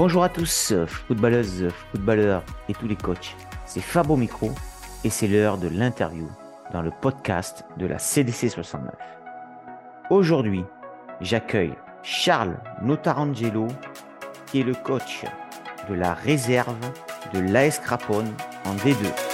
Bonjour à tous, footballeuses, footballeurs et tous les coachs. C'est Fabo Micro et c'est l'heure de l'interview dans le podcast de la CDC 69. Aujourd'hui, j'accueille Charles Notarangelo, qui est le coach de la réserve de l'AS Crapone en D2.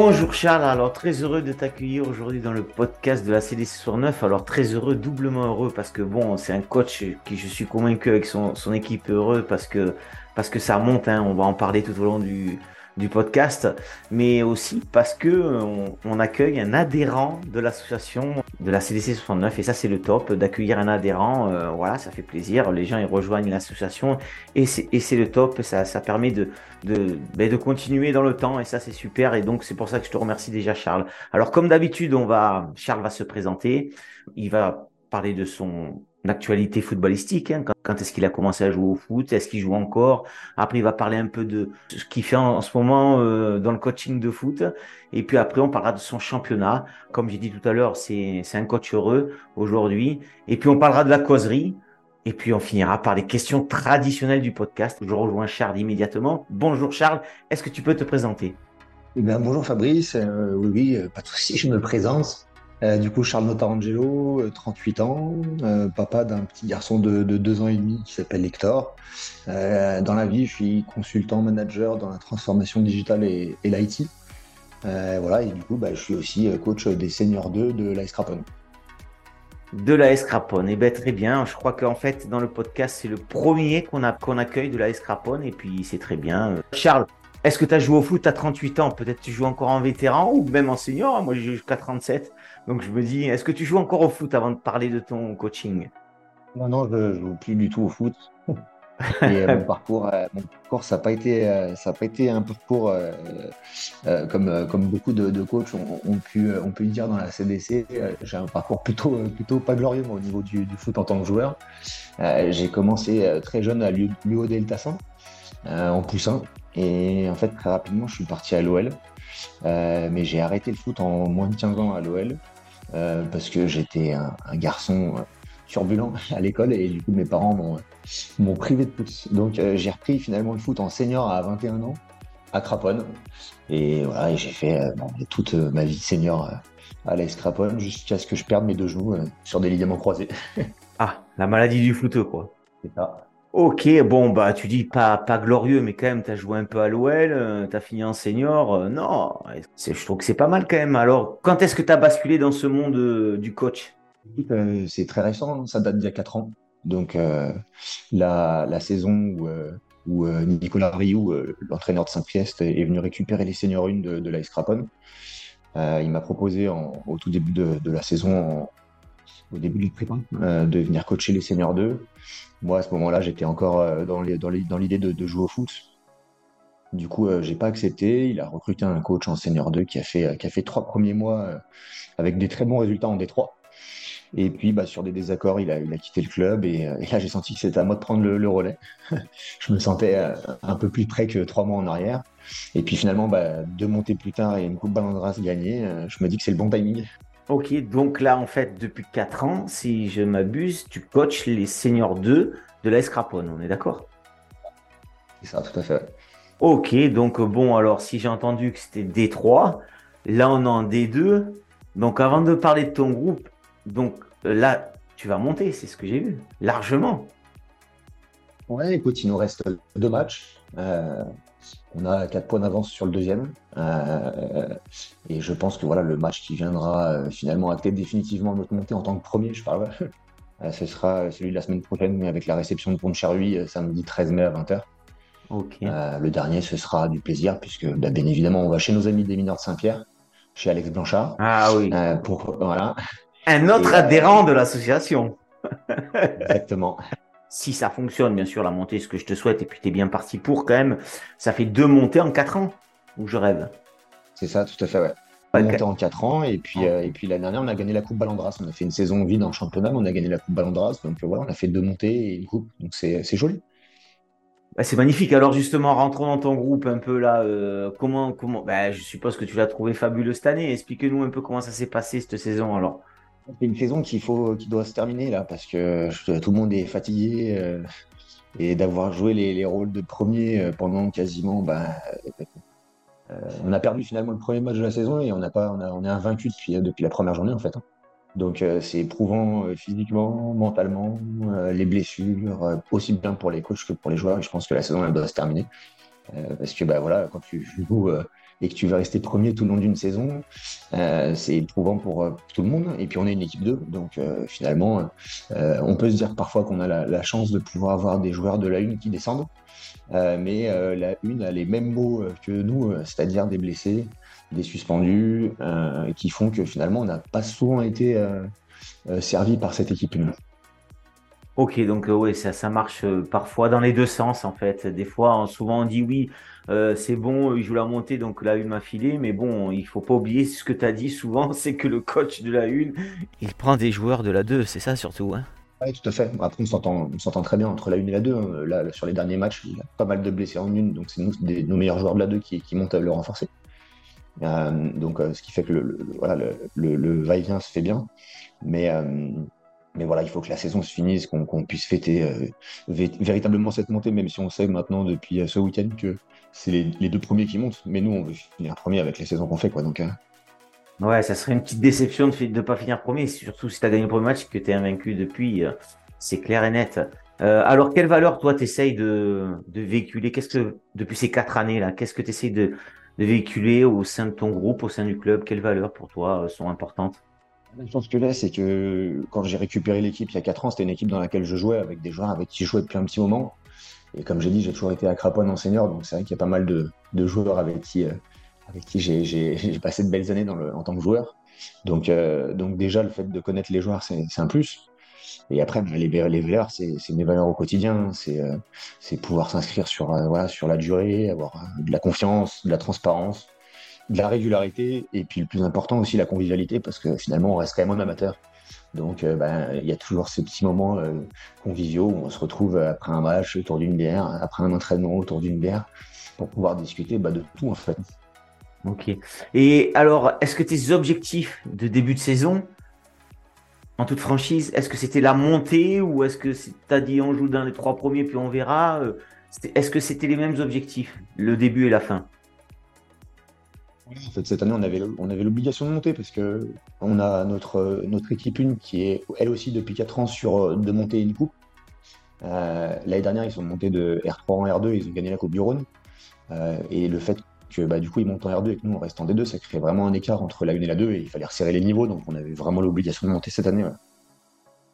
Bonjour Charles, alors très heureux de t'accueillir aujourd'hui dans le podcast de la CDC sur 9. Alors très heureux, doublement heureux parce que bon, c'est un coach qui je suis convaincu avec son, son équipe heureux parce que, parce que ça monte, hein, on va en parler tout au long du, du podcast, mais aussi parce que on, accueille un adhérent de l'association de la CDC 69 et ça c'est le top d'accueillir un adhérent. Euh, voilà, ça fait plaisir. Les gens ils rejoignent l'association et c'est le top. Ça, ça permet de de, ben, de continuer dans le temps et ça c'est super et donc c'est pour ça que je te remercie déjà Charles. Alors comme d'habitude on va Charles va se présenter. Il va parler de son actualité footballistique. Hein. Quand, est-ce qu'il a commencé à jouer au foot? Est-ce qu'il joue encore? Après, il va parler un peu de ce qu'il fait en, ce moment euh, dans le coaching de foot. Et puis après, on parlera de son championnat. Comme j'ai dit tout à l'heure, c'est un coach heureux aujourd'hui. Et puis, on parlera de la causerie. Et puis, on finira par les questions traditionnelles du podcast. Je rejoins Charles immédiatement. Bonjour Charles, est-ce que tu peux te présenter? Eh bien, bonjour Fabrice, euh, oui, oui, euh, pas de souci, je me présente. Euh, du coup, Charles Notarangelo, 38 euh, ans, euh, papa d'un petit garçon de, de, deux ans et demi qui s'appelle Hector. dans la vie, je suis consultant manager dans la transformation digitale et, l'IT. voilà, et du coup, bah, je suis aussi coach des seniors 2 de Crapone. De l'AS Crapone, et eh bien très bien. Je crois qu'en fait, dans le podcast, c'est le premier qu'on accueille de l'AS Crapone, et puis c'est très bien. Charles, est-ce que tu as joué au foot à 38 ans? Peut-être tu joues encore en vétéran ou même en senior. Moi, j'ai joué jusqu'à 37. Donc je me dis, est-ce que tu joues encore au foot avant de parler de ton coaching? Non, non, je ne joue plus du tout au foot. Et euh, mon parcours, euh, mon parcours, ça n'a pas été, euh, ça a pas été un parcours comme, comme beaucoup de, coachs ont, pu, on peut dire dans la CDC. J'ai un parcours plutôt, plutôt pas glorieux au niveau du, foot en tant que joueur. J'ai commencé très jeune à l'UO Delta 100 en poussin. Et en fait, très rapidement, je suis parti à l'OL. mais j'ai arrêté le foot en moins de 15 ans à l'OL. Euh, parce que j'étais un, garçon euh, turbulent à l'école et du coup mes parents m'ont privé de foot. Donc euh, j'ai repris finalement le foot en senior à 21 ans à Craponne et voilà j'ai fait toute ma vie senior à l'AS Craponne jusqu'à ce que je perde mes deux genoux sur des ligaments croisés. ah, la maladie du foot quoi. C'est ça. Ok, bon, bah, tu dis pas, pas glorieux, mais quand même, tu joué un peu à l'OL, euh, tu as fini en senior. Euh, non, je trouve que c'est pas mal quand même. Alors, quand est-ce que tu as basculé dans ce monde euh, du coach? C'est très récent, hein, ça date d'il y a 4 ans. Donc, la, la, saison où, Nicolas Rioux, l'entraîneur de Saint-Priest, est venu récupérer les seniors 1 de, de Crapone, il m'a proposé au tout début de la saison, au début du prépa, de venir coacher les seniors 2. Moi, à ce moment-là, j'étais encore euh, dans l'idée de, jouer au foot. Du coup, euh, j'ai pas accepté. Il a recruté un coach en senior 2 qui a fait, qui a fait trois premiers mois euh, avec des très bons résultats en D3. Et puis, bah, sur des désaccords, il a, quitté le club. Et, là, j'ai senti que c'était à moi de prendre le, relais. je me sentais un peu plus près que trois mois en arrière. Et puis finalement, bah, deux montées plus tard et une Coupe Race gagnée, je me dis que c'est le bon timing. Ok, donc là, en fait, depuis 4 ans, si je m'abuse, tu coaches les seniors 2 de la Scrapone, on est d'accord? C'est ça, tout à fait. Ok, donc bon, alors si j'ai entendu que c'était D3, là on est en D2. Donc avant de parler de ton groupe, donc là, tu vas monter, c'est ce que j'ai vu, largement. Ouais, écoute, il nous reste deux matchs. Euh, on a quatre points d'avance sur le deuxième. Euh, et je pense que voilà, le match qui viendra euh, finalement acter définitivement notre montée en tant que premier, je parle, ce sera celui de la semaine prochaine, mais avec la réception de Pont-de-Charluy samedi 13 mai à 20h. le dernier, ce sera du plaisir, puisque bah, bien évidemment, on va chez nos amis des mineurs de Saint-Pierre, chez Alex Blanchard. Ah oui. pour, voilà. Un autre adhérent de l'association. Exactement si ça fonctionne, bien sûr, la montée, ce que je te souhaite, et puis tu es bien parti pour quand même, ça fait deux montées en quatre ans, où je rêve. C'est ça, tout à fait, ouais. Deux montées en quatre ans, et puis, euh, et puis l'année dernière, on a gagné la Coupe Ballandras. On a fait une saison vide en championnat, mais on a gagné la Coupe Ballandras. Donc voilà, on a fait deux montées et une coupe. Donc c'est joli. Bah, c'est magnifique. Alors justement, rentrons dans ton groupe un peu là. Euh, comment, comment bah, Je suppose que tu l'as trouvé fabuleux cette année. Explique-nous un peu comment ça s'est passé cette saison alors. C'est une saison qu'il faut, qui doit se terminer là, parce que tout le monde est fatigué euh, et d'avoir joué les, rôles de premier euh, pendant quasiment, bah, euh, on a perdu finalement le premier match de la saison et on pas, on, a, on est invaincu depuis, depuis la première journée en fait. Hein. Donc c'est éprouvant physiquement, mentalement, les blessures, aussi bien pour les coachs que pour les joueurs. Et je pense que la saison elle doit se terminer parce que bah voilà, quand tu joues et que tu vas rester premier tout le long d'une saison, euh, c'est éprouvant pour, euh, tout le monde. Et puis on est une équipe 2, donc euh, finalement, on peut se dire parfois qu'on a la, chance de pouvoir avoir des joueurs de la une qui descendent. mais la une a les mêmes mots que nous, c'est-à-dire des blessés, des suspendus, qui font que finalement on n'a pas souvent été servi par cette équipe 1. Ok, donc oui, ça marche parfois dans les deux sens en fait. Des fois, souvent on dit oui, euh, c'est bon, il joue la montée, donc la une m'a filé. Mais bon, il faut pas oublier ce que tu as dit souvent, c'est que le coach de la une, il prend des joueurs de la 2, c'est ça surtout. Hein oui, tout à fait. Après, on s'entend très bien entre la 1 et la 2. Hein. Là, sur les derniers matchs, il y a pas mal de blessés en une, donc c'est nous, nos meilleurs joueurs de la 2 qui, montent à le renforcer. Euh, donc, euh, ce qui fait que le, le, va-et-vient se fait bien. Mais, mais voilà, il faut que la saison se finisse, qu'on puisse fêter véritablement cette montée, même si on sait maintenant depuis ce week-end que c'est les, deux premiers qui montent. Mais nous, on veut finir premier avec les saisons qu'on fait. Quoi, donc, hein. Ouais, ça serait une petite déception de ne pas finir premier, surtout si tu as gagné le premier match que tu es invaincu depuis. Euh, c'est clair et net. Euh, alors, quelle valeur, toi, tu essayes de, véhiculer? Qu'est-ce que, depuis ces quatre années-là, qu'est-ce que tu essayes de, véhiculer au sein de ton groupe, au sein du club? Quelles valeurs pour toi euh, sont importantes? Je pense que là, c'est que quand j'ai récupéré l'équipe il y a 4 ans, c'était une équipe dans laquelle je jouais avec des joueurs avec qui je jouais depuis un petit moment. Et comme j'ai dit, j'ai toujours été à Craponne en senior, donc c'est vrai qu'il y a pas mal de, joueurs avec qui, euh, j'ai passé de belles années en tant que joueur. Donc, euh, donc déjà, le fait de connaître les joueurs, c'est un plus. Et après, bah, les, valeurs, c'est mes valeurs au quotidien. C'est euh, pouvoir s'inscrire sur la durée, avoir de la confiance, de la transparence, de la régularité, et puis le plus important aussi, la convivialité, parce que finalement, on reste quand même amateur. Donc, euh, ben, il y a toujours ces petits moments euh, conviviaux où on se retrouve après un match autour d'une bière, après un entraînement autour d'une bière, pour pouvoir discuter bah, de tout en fait. Ok. Et alors, est-ce que tes objectifs de début de saison, en toute franchise, est-ce que c'était la montée ou est-ce que tu as dit on joue dans les trois premiers puis on verra euh, Est-ce que c'était les mêmes objectifs, le début et la fin? Cette année, on avait, on avait l'obligation de monter parce que on a notre, notre équipe une qui est elle aussi depuis 4 ans sur de monter une coupe. Euh, l'année dernière, ils sont montés de R3 en R2, ils ont gagné la Coupe du Rhône. Euh, et le fait que bah, du coup ils montent en R2 et que nous on reste en D2, ça crée vraiment un écart entre la 1 et la 2 et il fallait resserrer les niveaux, donc on avait vraiment l'obligation de monter cette année.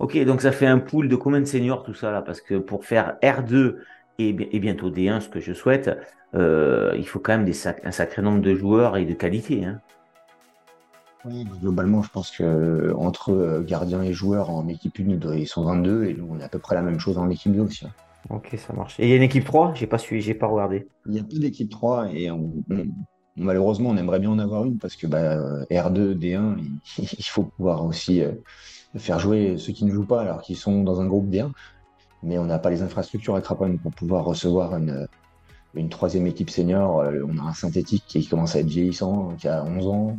Ok, donc ça fait un pool de combien de seniors tout ça là? Parce que pour faire R2 et, bientôt D1, ce que je souhaite, euh, il faut quand même des un sacré nombre de joueurs et de qualité. Hein. Oui, globalement, je pense que entre euh, gardiens et joueurs en équipe 1, ils sont 22 et nous, on est à peu près la même chose en équipe 2 aussi. Hein. Ok, ça marche. Et il y a une équipe 3 J'ai pas suivi, j'ai pas regardé. Il n'y a plus d'équipe 3 et malheureusement, on aimerait bien en avoir une parce que bah, R2, D1, il, faut pouvoir aussi euh, faire jouer ceux qui ne jouent pas alors qu'ils sont dans un groupe D1 mais on n'a pas les infrastructures à Craponne pour pouvoir recevoir une, une troisième équipe senior. Euh, on a un synthétique qui commence à être vieillissant, qui a 11 ans.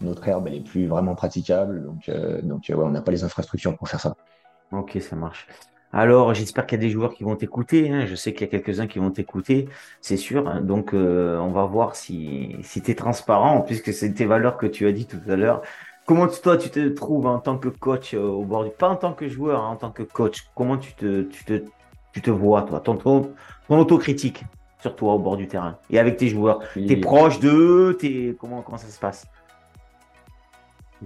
Notre herbe, elle est plus vraiment praticable. Donc, euh, donc euh, on n'a pas les infrastructures pour faire ça. Ok, ça marche. Alors, j'espère qu'il y a des joueurs qui vont t'écouter. Hein. Je sais qu'il y a quelques-uns qui vont t'écouter, c'est sûr. Donc, on va voir si, si tu es transparent, puisque c'est tes valeurs que tu as dit tout à l'heure. Comment toi tu te trouves en tant que coach euh, au bord du pas en tant que joueur, hein, en tant que coach Comment tu te, tu te, tu te vois toi ton, ton, autocritique sur toi au bord du terrain et avec tes joueurs? Tu es proche d'eux, comment comment ça se passe?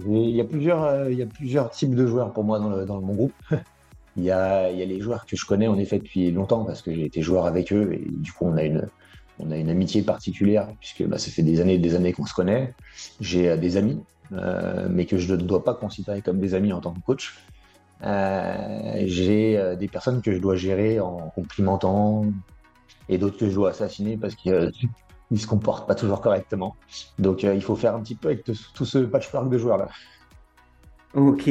Il y, a plusieurs, euh, il y a plusieurs types de joueurs pour moi dans, le, dans mon groupe. il, y a, il y a les joueurs que je connais en effet depuis longtemps parce que j'ai été joueur avec eux et du coup on a une, on a une amitié particulière puisque bah, ça fait des années et des années qu'on se connaît. J'ai euh, des amis mais que je ne dois pas considérer comme des amis en tant que coach. Euh, j'ai euh, des personnes que je dois gérer en complimentant et d'autres que je dois assassiner parce qu'ils ne se comportent pas toujours correctement. Donc il faut faire un petit peu avec tout ce patchwork de joueurs là. Ok.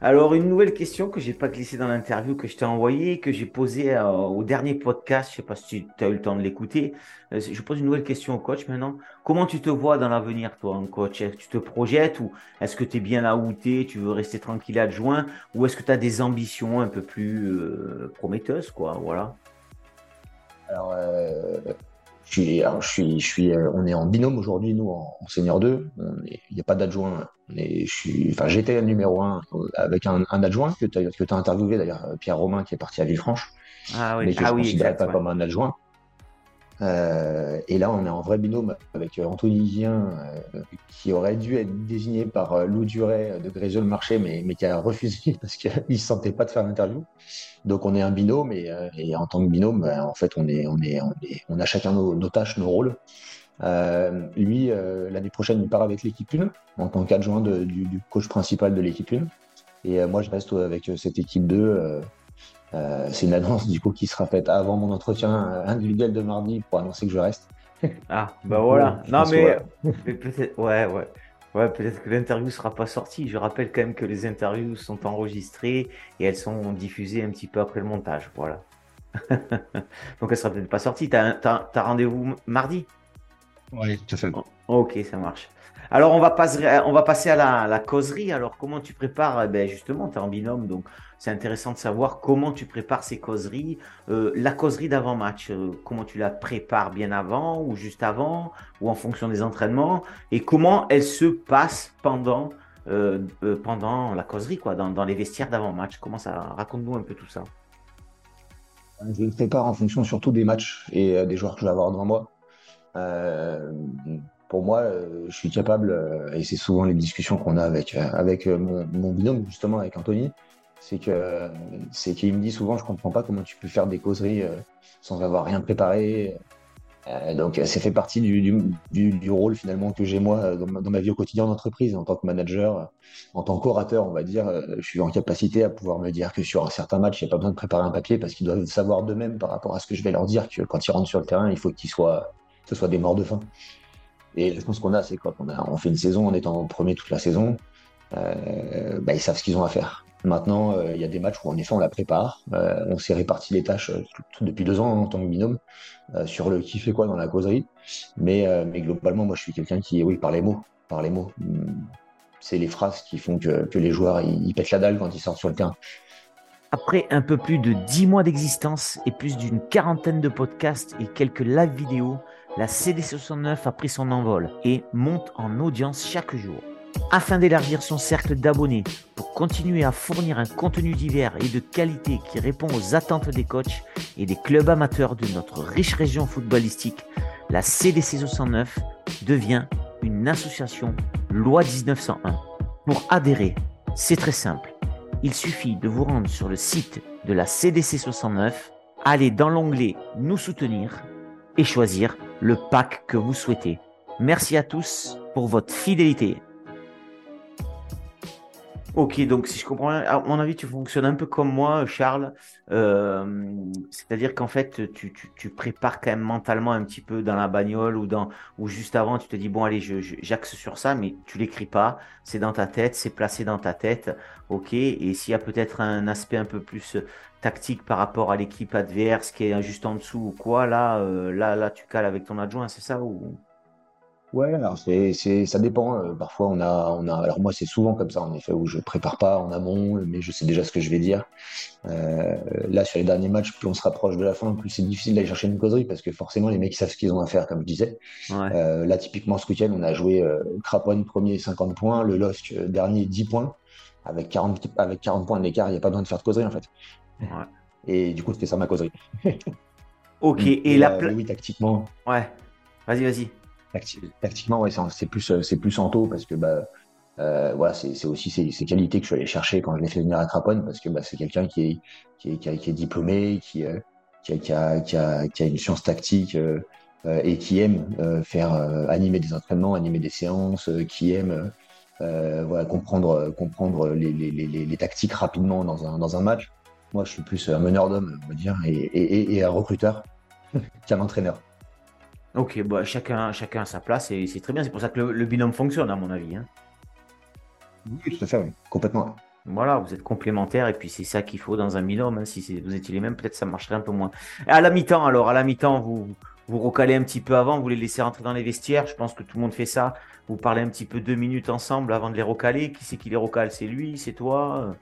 Alors, une nouvelle question que j'ai pas glissée dans l'interview que je t'ai envoyée, que j'ai posée euh, au dernier podcast. Je sais pas si tu as eu le temps de l'écouter. Euh, je pose une nouvelle question au coach maintenant. Comment tu te vois dans l'avenir, toi, en coach? Tu te projettes ou est-ce que tu es bien là où tu es Tu veux rester tranquille adjoint? Ou est-ce que tu as des ambitions un peu plus euh, prometteuses, quoi? Voilà. Alors, je suis, je suis, je suis, on est en binôme aujourd'hui, nous, en, senior 2. Il n'y a pas d'adjoint. Enfin, j'étais numéro 1 avec un, adjoint que tu as, as, interviewé, d'ailleurs, Pierre Romain, qui est parti à Villefranche. Ah oui, mais que ah je ne considérais pas comme un adjoint. Euh, et là, on est en vrai binôme avec euh, Anthony Vien, euh, qui aurait dû être désigné par Lou Duret de Gréseau le Marché, mais, qui a refusé parce qu'il ne se sentait pas de faire l'interview. Donc, on est un binôme et, en tant que binôme, ben, en fait, on, est, on, a chacun nos, nos tâches, nos rôles. lui, l'année prochaine, il part avec l'équipe 1 en tant qu'adjoint du, du, coach principal de l'équipe 1. Et moi, je reste avec cette équipe 2 euh, c'est une annonce du coup qui sera faite avant mon entretien euh, individuel de mardi pour annoncer que je reste. Ah, bah voilà. non, mais, peut-être, ouais, ouais. Ouais, peut-être que l'interview ne sera pas sortie. Je rappelle quand même que les interviews sont enregistrées et elles sont diffusées un petit peu après le montage. Voilà. Donc, elle sera peut-être pas sortie. Tu as, rendez-vous mardi? Oui, tout à fait. ok, ça marche. Alors, on va, passer, on va passer à la, causerie. Alors, comment tu prépares eh ben, Justement, tu es en binôme, donc c'est intéressant de savoir comment tu prépares ces causeries. Euh, la causerie d'avant-match, euh, comment tu la prépares bien avant ou juste avant ou en fonction des entraînements et comment elle se passe pendant, euh, pendant la causerie, quoi, dans, les vestiaires d'avant-match. Comment ça Raconte-nous un peu tout ça. Je le prépare en fonction surtout des matchs et des joueurs que je vais avoir devant moi pour moi, je suis capable, et c'est souvent les discussions qu'on a avec, avec mon, mon, binôme, justement, avec Anthony, c'est que c'est qu'il me dit souvent je comprends pas comment tu peux faire des causeries euh, sans avoir rien préparé. Euh, donc ça fait partie du, du, rôle finalement que j'ai moi euh, dans ma, vie au quotidien d'entreprise. En tant que manager en tant qu'orateur on va dire je suis en capacité à pouvoir me dire que sur un certain match il n'y a pas besoin de préparer un papier parce qu'ils doivent savoir d'eux-mêmes par rapport à ce que je vais leur dire que quand ils rentrent sur le terrain il faut qu'ils soient ce soit des morts de faim. Et je pense qu'on a c'est a, on fait une saison en étant premier toute la saison. Bah, ils savent ce qu'ils ont à faire Maintenant, euh, il y a des matchs où en effet on la prépare. Euh, on s'est réparti les tâches euh, depuis deux ans en tant que binôme sur le qui fait quoi dans la causerie. Mais, globalement, moi je suis quelqu'un qui, oui, par les mots. Par les mots. Hmm, c'est les phrases qui font que, les joueurs ils, pètent la dalle quand ils sortent sur le terrain. Après un peu plus de dix mois d'existence et plus d'une quarantaine de podcasts et quelques live vidéos, la CD69 a pris son envol et monte en audience chaque jour. Afin d'élargir son cercle d'abonnés pour continuer à fournir un contenu divers et de qualité qui répond aux attentes des coachs et des clubs amateurs de notre riche région footballistique, la CDC 69 devient une association loi 1901. Pour adhérer, c'est très simple. Il suffit de vous rendre sur le site de la CDC 69, aller dans l'onglet Nous soutenir et choisir le pack que vous souhaitez. Merci à tous pour votre fidélité. Ok, donc si je comprends bien, à mon avis, tu fonctionnes un peu comme moi, Charles. Euh, c'est-à-dire qu'en fait, tu, tu, prépares quand même mentalement un petit peu dans la bagnole ou, dans, ou juste avant, tu te dis, bon, allez, j'axe sur ça, mais tu l'écris pas. C'est dans ta tête, c'est placé dans ta tête. Ok, et s'il y a peut-être un aspect un peu plus tactique par rapport à l'équipe adverse qui est juste en dessous ou quoi, là, euh, là, là, tu cales avec ton adjoint, c'est ça ou... Ouais, alors c'est, c'est, ça dépend. Euh, parfois, on a, on a. Alors moi, c'est souvent comme ça, en effet, où je prépare pas en amont, mais je sais déjà ce que je vais dire. Euh, là, sur les derniers matchs, plus on se rapproche de la fin, plus c'est difficile d'aller chercher une causerie parce que forcément, les mecs savent ce qu'ils ont à faire, comme je disais. Euh, là, typiquement, ce week-end, on a joué Craponne premier 50 points, le LOSC dernier 10 points. Avec 40, avec 40 points d'écart, il n'y a pas besoin de faire de causerie en fait. Ouais. Et du coup, c'était ça ma causerie. ok, et, la Oui, tactiquement. Ouais, vas-y, vas-y. Tactiquement, c'est plus, c'est plus parce que bah, euh, voilà, c'est aussi ces, qualités que je suis allé chercher quand je l'ai fait venir à Craponne parce que bah, c'est quelqu'un qui est, qui, est, diplômé, qui, euh, a, une science tactique euh, euh et qui aime euh, faire animer des entraînements, animer des séances, qui aime comprendre, comprendre les, tactiques rapidement dans un, dans un match. Moi, je suis plus un meneur d'hommes, on va dire, et un recruteur qu'un entraîneur. Ok, bah, chacun, chacun à sa place et c'est très bien. C'est pour ça que le, binôme fonctionne, à mon avis. Hein. Oui, tout à fait, oui. complètement. Voilà, vous êtes complémentaires et puis c'est ça qu'il faut dans un binôme. Hein. Si vous étiez les mêmes, peut-être ça marcherait un peu moins. à la mi-temps, alors, à la mi-temps, vous vous recalez un petit peu avant, vous les laissez rentrer dans les vestiaires. Je pense que tout le monde fait ça. Vous parlez un petit peu deux minutes ensemble avant de les recaler. Qui c'est qui les recale? C'est lui? C'est toi?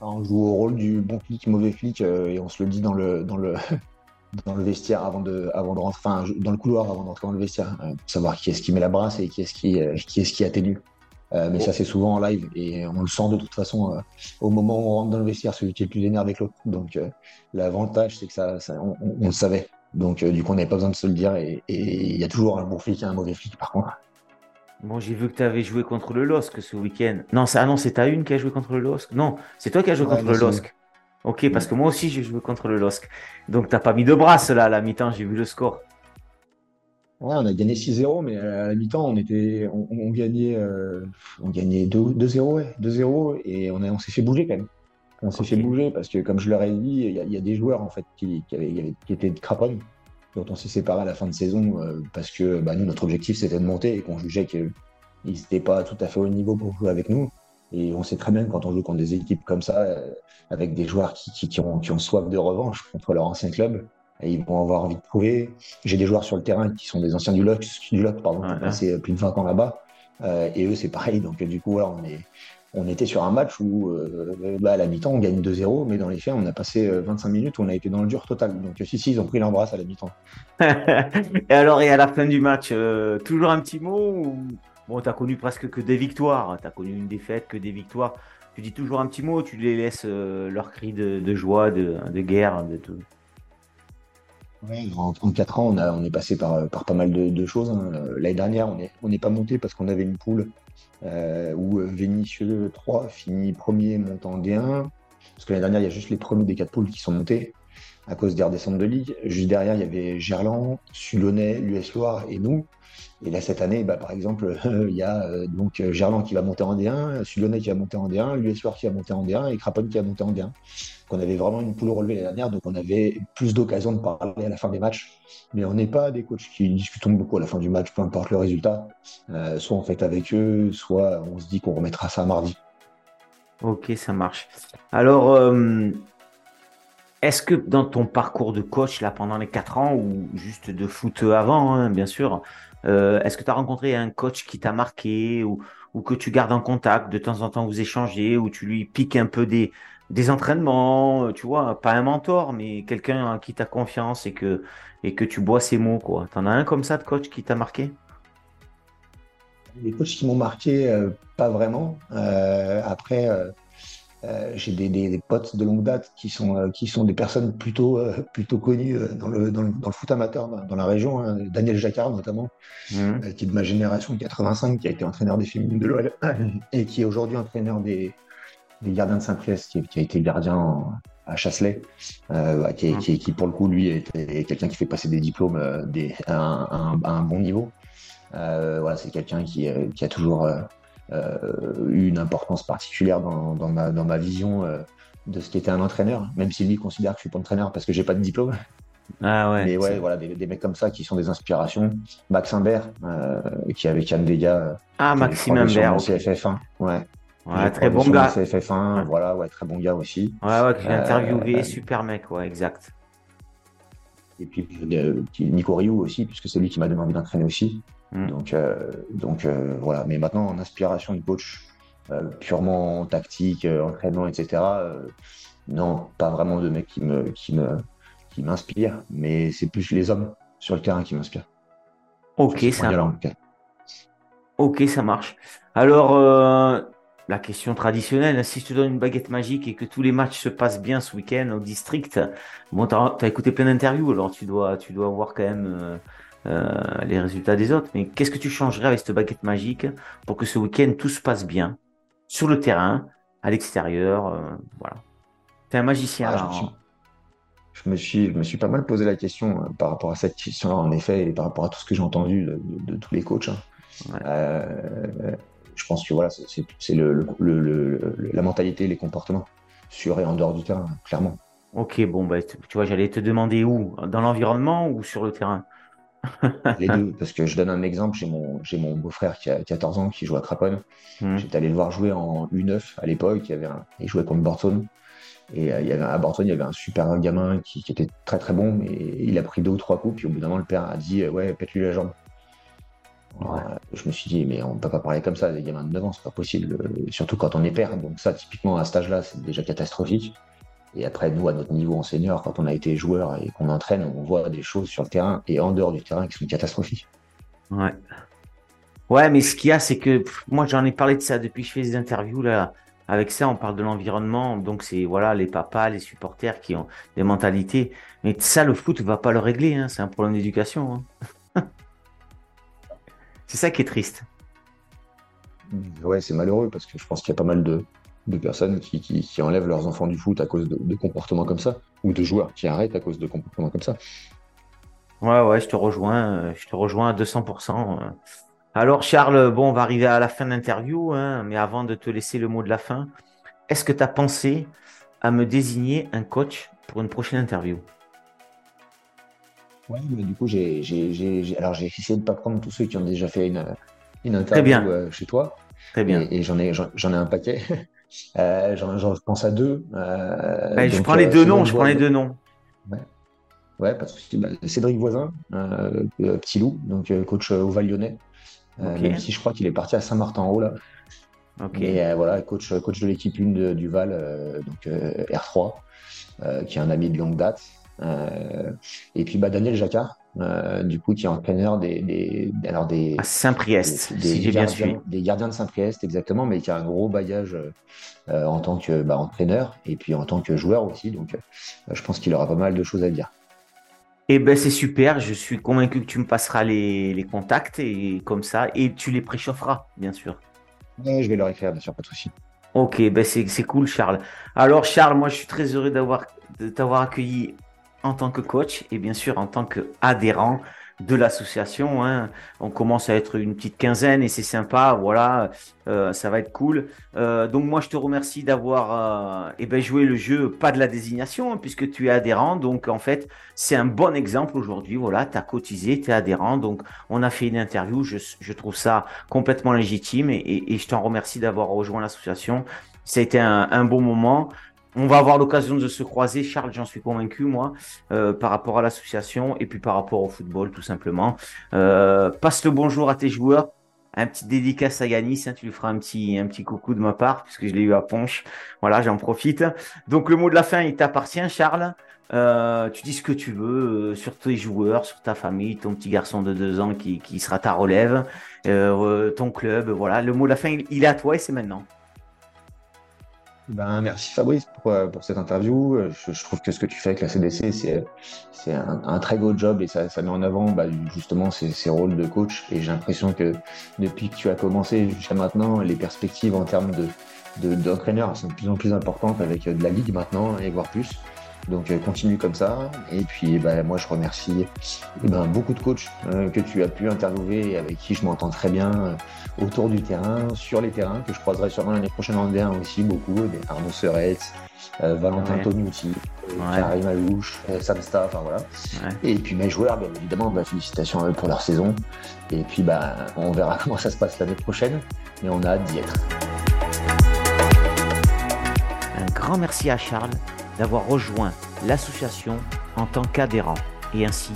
On joue au rôle du bon flic, mauvais flic euh, et on se le dit dans le, dans le, dans le vestiaire avant de, avant de rentrer, enfin, dans le couloir avant d'entrer dans le vestiaire, euh, pour savoir qui est-ce qui met la brasse et qui est-ce qui, euh, qui, est -ce qui atténue. mais ça, c'est souvent en live et on le sent de toute façon au moment où on rentre dans le vestiaire, celui qui est le plus énervé que l'autre. Donc, l'avantage, c'est que ça, on, on, le savait. Donc, du coup, on n'avait pas besoin de se le dire. Et il y a toujours un bon flic et un mauvais flic, par contre. Bon, j'ai vu que tu avais joué contre le LOSC ce week-end. Non, ah non, c'est ta une qui a joué contre le LOSC. Non, c'est toi qui as joué contre le LOSC. Ok, parce que moi aussi j'ai joué contre le LOSC. Donc t'as pas mis de brasse là à la mi-temps, j'ai vu le score. Ouais, on a gagné 6-0, mais à la mi-temps, on était, on, gagnait, on gagnait 2-0, euh, ouais, 2-0, et on, on s'est fait bouger quand même. On s'est fait bouger parce que, comme je leur ai dit, il y, a des joueurs en fait qui, avaient, qui étaient de Craponne, dont on s'est séparé à la fin de saison euh, parce que bah, nous, notre objectif c'était de monter et qu'on jugeait qu'ils n'étaient pas tout à fait au niveau pour jouer avec nous. Et on sait très bien que quand on joue contre des équipes comme ça, euh, avec des joueurs qui, qui, ont, qui, ont, soif de revanche contre leur ancien club, et ils vont avoir envie de prouver. J'ai des joueurs sur le terrain qui sont des anciens du LOC, du LOC pardon, qui ont passé plus de 20 ans là-bas. Euh, et eux, c'est pareil. Donc, du coup, voilà, on, est, on était sur un match où, euh, bah, à la mi-temps, on gagne 2-0, mais dans les faits, on a passé 25 minutes où on a été dans le dur total. Donc, si, si, ils ont pris l'embrasse à la mi-temps. et alors, et à la fin du match, toujours un petit mot ou... Bon, tu connu presque que des victoires. Tu as connu une défaite, que des victoires. Tu dis toujours un petit mot, tu les laisses euh, leur cri de, joie, de, guerre, de tout. en 34 ans, on, est passé par, pas mal de, choses. Hein. L'année dernière, on n'est pas monté parce qu'on avait une poule euh, où Vénitieux 3 finit premier montant D1. Parce que l'année dernière, il y a juste les premiers des quatre poules qui sont montés à cause des redescentes de ligue. Juste derrière, il y avait Gerland, Sulonnet, l'US Loire et nous. Et là, cette année, bah, par exemple, il y a euh, donc euh, Gerland qui va monter en D1, Sulonnet qui va monter en D1, l'US Loire qui va monter en D1 et Craponne qui va monter en D1. on avait vraiment une poule relevée l'année dernière, donc on avait plus d'occasions de parler à la fin des matchs. Mais on n'est pas des coachs qui discutons beaucoup à la fin du match, peu importe le résultat. Euh, soit on fait avec eux, soit on se dit qu'on remettra ça mardi. Ok, ça marche. Alors, est-ce que dans ton parcours de coach, là, pendant les 4 ans, ou juste de foot avant, hein, bien sûr, euh, est-ce que tu as rencontré un coach qui t'a marqué ou, que tu gardes en contact de temps en temps, vous échangez, ou tu lui piques un peu des, entraînements, euh, tu vois, pas un mentor, mais quelqu'un en qui tu as confiance et que, et que tu bois ses mots, quoi. T'en as un comme ça de coach qui t'a marqué? Les coachs qui m'ont marqué, euh, pas vraiment. après, euh, j'ai des, des, potes de longue date qui sont, euh, qui sont des personnes plutôt, euh, plutôt connues dans le, dans, le, dans, le, foot amateur dans la région. Hein. Daniel Jacquard notamment, mmh. qui est de ma génération 85, qui a été entraîneur des féminines de l'OL et qui est aujourd'hui entraîneur des, des gardiens de Saint-Priest, qui, qui, a été gardien à Chasselet, bah, qui, mmh. qui, qui, pour le coup lui est, quelqu'un qui fait passer des diplômes à, un, à, un, bon niveau. voilà, c'est quelqu'un qui, a toujours eu une importance particulière dans, dans, ma, dans ma, vision euh, de ce qu'était un entraîneur, même si lui considère que je suis pas entraîneur parce que j'ai pas de diplôme. Ah ouais. Mais ouais, voilà, des, des, mecs comme ça qui sont des inspirations. Max Imbert, euh, qui avec Yann Dega. Ah, Maxime Imbert. CFF1. Ouais. Ouais, très bon gars. CFF1, voilà, ouais, très bon gars aussi. Ouais, ouais, que j'ai interviewé, super mec, ouais, exact. Et puis Nico Rioux aussi, puisque c'est lui qui m'a envie d'entraîner aussi. Mm. Donc, euh, donc euh, voilà. Mais maintenant, en inspiration du coach, euh, purement tactique, entraînement, etc. non, pas vraiment de mec qui me, qui me, qui m'inspire, mais c'est plus les hommes sur le terrain qui m'inspirent. Ok, ça. Ok, ça marche. Alors, la question traditionnelle, si je te donne une baguette magique et que tous les matchs se passent bien ce week-end au district, bon, tu as, écouté plein d'interviews, alors tu dois, tu dois voir quand même euh, les résultats des autres. Mais qu'est-ce que tu changerais avec cette baguette magique pour que ce week-end tout se passe bien sur le terrain, à l'extérieur, euh, voilà. es un magicien. Ah, je, me suis, je me suis pas mal posé la question euh, par rapport à cette question-là, en effet, et par rapport à tout ce que j'ai entendu de, tous les coachs. Hein. je pense que voilà, c'est le, la mentalité, les comportements sur et en dehors du terrain, clairement. Ok, bon, bah, tu vois, j'allais te demander où? Dans l'environnement ou sur le terrain? Les deux, parce que je donne un exemple, j'ai mon, beau-frère qui a 14 ans qui joue à Craponne. Hmm. J'étais allé le voir jouer en U9 à l'époque, il, jouait contre Borton. Et euh, il y avait, à Borton, il y avait un super gamin qui, qui était très très bon, mais il a pris deux ou trois coups, puis au bout d'un moment, le père a dit euh, Ouais, pète-lui la jambe. Alors, Ouais. euh, je me suis dit, mais on ne peut pas parler comme ça, des gamins de 9 ans, c'est pas possible, surtout quand on est père. Donc, ça, typiquement, à cet âge-là, c'est déjà catastrophique. Et après, nous, à notre niveau en senior, quand on a été joueur et qu'on entraîne, on voit des choses sur le terrain et en dehors du terrain qui sont catastrophiques. Ouais. Ouais, mais ce qu'il y a, c'est que pff, moi, j'en ai parlé de ça depuis que je fais des interviews là. Avec ça, on parle de l'environnement. Donc, c'est voilà, les papas, les supporters qui ont des mentalités. Mais ça, le foot ne va pas le régler. hein. C'est un problème d'éducation. hein. c'est ça qui est triste. Ouais, c'est malheureux parce que je pense qu'il y a pas mal de, de personnes qui, qui- qui enlèvent leurs enfants du foot à cause de, de comportements comme ça, ou de joueurs qui arrêtent à cause de comportements comme ça. Ouais, ouais, je te rejoins. euh, Je te rejoins à 200%. euh. Alors, Charles, bon, on va arriver à la fin de l'interview. hein, mais avant de te laisser le mot de la fin, est-ce que tu as pensé à me désigner un coach pour une prochaine interview? Ouais, mais du coup, j'ai, j'ai, j'ai, j'ai- alors j'ai essayé de pas prendre tous ceux qui ont déjà fait une, une Très bien. interview euh, chez toi, Très bien. et, et j'en ai, j'en, j'en ai un paquet. Euh, j'en, pense à deux. euh, je prends les euh, deux noms. Je prends les deux noms. Ouais, de souci. Bah, Cédric Voisin, euh, petit loup, donc coach au Val-Lyonnais, Euh, Ok. même si je crois qu'il est parti à Saint-Martin-en-Haut là. Euh, voilà, coach, coach de l'équipe 1 de- du Val, donc euh, R3, euh, qui est un ami de longue date. Et puis bah, Daniel Jacquard, euh, du coup, qui est entraîneur des, des, alors des, Saint-Priest, des, si gardiens, des gardiens de Saint-Priest, exactement, mais qui a un gros bagage euh, en tant que bah, entraîneur et puis en tant que joueur aussi. Donc, euh, je pense qu'il aura pas mal de choses à dire. Eh ben, c'est super. Je suis convaincu que tu me passeras les, les contacts et comme ça, et tu les préchaufferas, bien sûr. Je vais leur écrire, bien sûr, pas de souci. Ok, ben c'est c'est cool, Charles. Alors, Charles, moi, je suis très heureux d'avoir de t'avoir accueilli en tant que coach et bien sûr en tant qu'adhérent de l'association. hein. On commence à être une petite quinzaine et c'est sympa. Voilà, euh, ça va être cool. Euh, donc moi, je te remercie d'avoir euh, eh ben, joué le jeu, pas de la désignation, hein, puisque tu es adhérent. Donc en fait, c'est un bon exemple aujourd'hui. Voilà, tu as cotisé, tu es adhérent. Donc on a fait une interview. Je, trouve ça complètement légitime et je t'en remercie d'avoir rejoint l'association. Ça a été un, un bon moment. On va avoir l'occasion de se croiser, Charles, j'en suis convaincu, moi, euh, par rapport à l'association et puis par rapport au football, tout simplement. Euh, passe le bonjour à tes joueurs. Un petit dédicace à Yanis, hein, tu lui feras un petit, un petit coucou de ma part, puisque je l'ai eu à Ponche. Voilà, j'en profite. Donc, le mot de la fin, il t'appartient, Charles. Euh, tu dis ce que tu veux sur tes joueurs, sur ta famille, ton petit garçon de deux ans qui, qui sera ta relève, ton club. Voilà, le mot de la fin, il, il est à toi et c'est maintenant. Ben, merci Fabrice pour, euh, pour cette interview. Euh, Je, trouve que ce que tu fais avec la CDC, c'est un, un très beau job et ça, ça met en avant bah, justement ces, ces rôles de coach. Et j'ai l'impression que depuis que tu as commencé jusqu'à maintenant, les perspectives en termes de de- d'entraîneurs sont de plus en plus importantes avec euh, de la ligue maintenant et voire plus. Donc continue comme ça. Et puis bah, moi je remercie eh ben, beaucoup de coachs euh, que tu as pu interviewer et avec qui je m'entends très bien euh, autour du terrain, sur les terrains, que je croiserai sûrement l'année prochaine en D1 aussi beaucoup, des Arnaud Serret, euh, Valentin Ouais. Tognuti, euh, Ouais. Karim Alouche, Sam enfin voilà. Ouais. Et puis mes joueurs, bien évidemment, bah, félicitations à eux pour leur saison. Et puis bah, on verra comment ça se passe l'année prochaine, mais on a hâte d'y être. Un grand merci à Charles d'avoir rejoint l'association en tant qu'adhérent et ainsi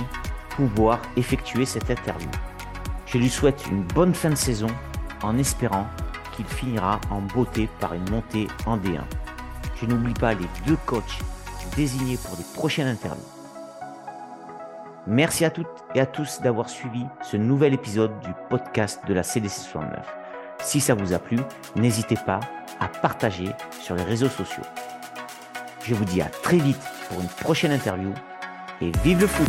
pouvoir effectuer cette interview. Je lui souhaite une bonne fin de saison en espérant qu'il finira en beauté par une montée en D1. Je n'oublie pas les deux coachs désignés pour les prochaines interviews. Merci à toutes et à tous d'avoir suivi ce nouvel épisode du podcast de la CDC 69. Si ça vous a plu, n'hésitez pas à partager sur les réseaux sociaux. Je vous dis à très vite pour une prochaine interview et vive le foot